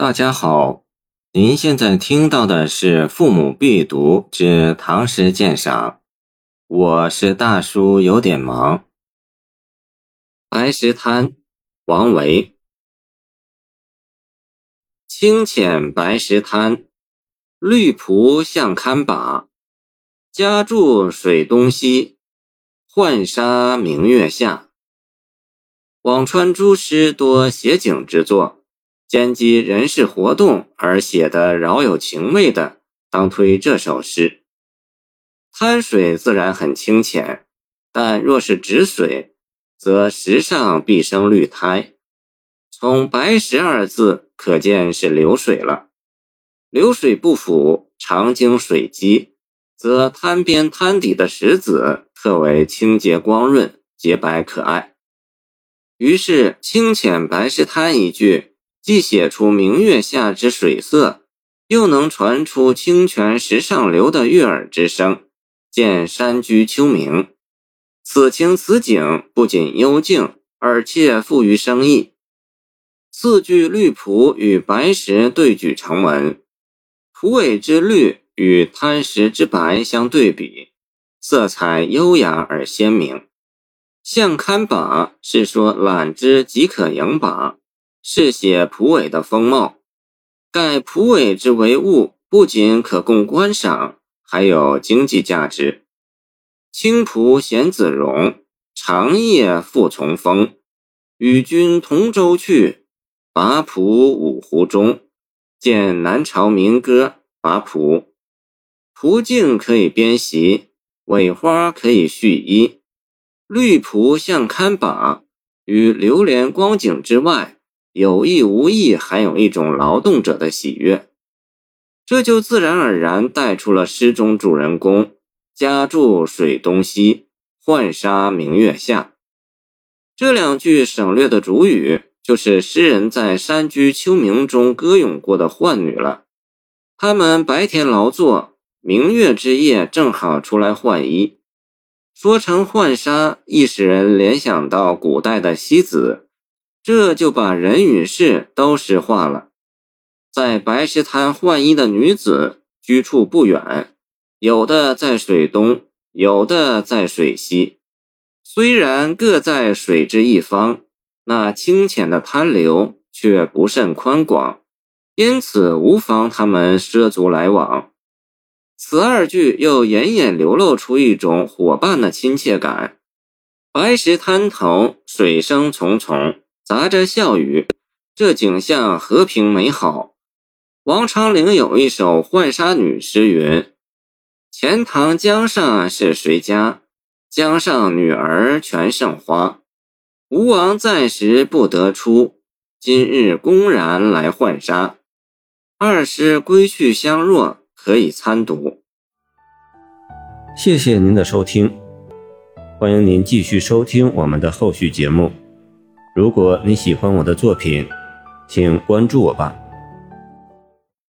大家好，您现在听到的是《父母必读之唐诗鉴赏》，我是大叔，有点忙。《白石滩》王维，清浅白石滩，绿蒲向堪把。家住水东西，浣纱明月下。辋川诸诗多写景之作。兼及人事活动而写得饶有情味的，当推这首诗。滩水自然很清浅，但若是止水，则石上必生绿苔。从“白石”二字可见是流水了。流水不腐，常经水积，则滩边滩底的石子特为清洁光润、洁白可爱。于是“清浅白石滩”一句。既写出明月下之水色，又能传出清泉石上流的悦耳之声，见山居秋明。此情此景不仅幽静，而且富于生意。四句绿蒲与白石对举成文，蒲苇之绿与滩石之白相对比，色彩优雅而鲜明。向堪把是说揽之即可盈把。是写蒲苇的风貌，盖蒲苇之为物，不仅可供观赏，还有经济价值。青蒲衔子荣，长夜复从风。与君同舟去，拔蒲五湖中。见南朝民歌《拔蒲》。蒲茎可以编席，苇花可以絮衣。绿蒲向堪把，与流连光景之外。有意无意，还有一种劳动者的喜悦，这就自然而然带出了诗中主人公家住水东西，浣纱明月下这两句省略的主语，就是诗人在山居秋暝中歌咏过的浣女了。他们白天劳作，明月之夜正好出来换衣。说成浣纱，亦使人联想到古代的西子。这就把人与事都诗化了。在白石滩换衣的女子居处不远，有的在水东，有的在水西。虽然各在水之一方，那清浅的滩流却不甚宽广，因此无妨他们涉足来往。此二句又隐隐流露出一种伙伴的亲切感。白石滩头水声淙淙。杂着笑语，这景象和平美好。王昌龄有一首《浣纱女》诗云：“钱塘江上是谁家？江上女儿全胜花。吴王在时不得出，今日公然来浣纱。”二诗归去相若，可以参读。谢谢您的收听，欢迎您继续收听我们的后续节目。如果你喜欢我的作品，请关注我吧。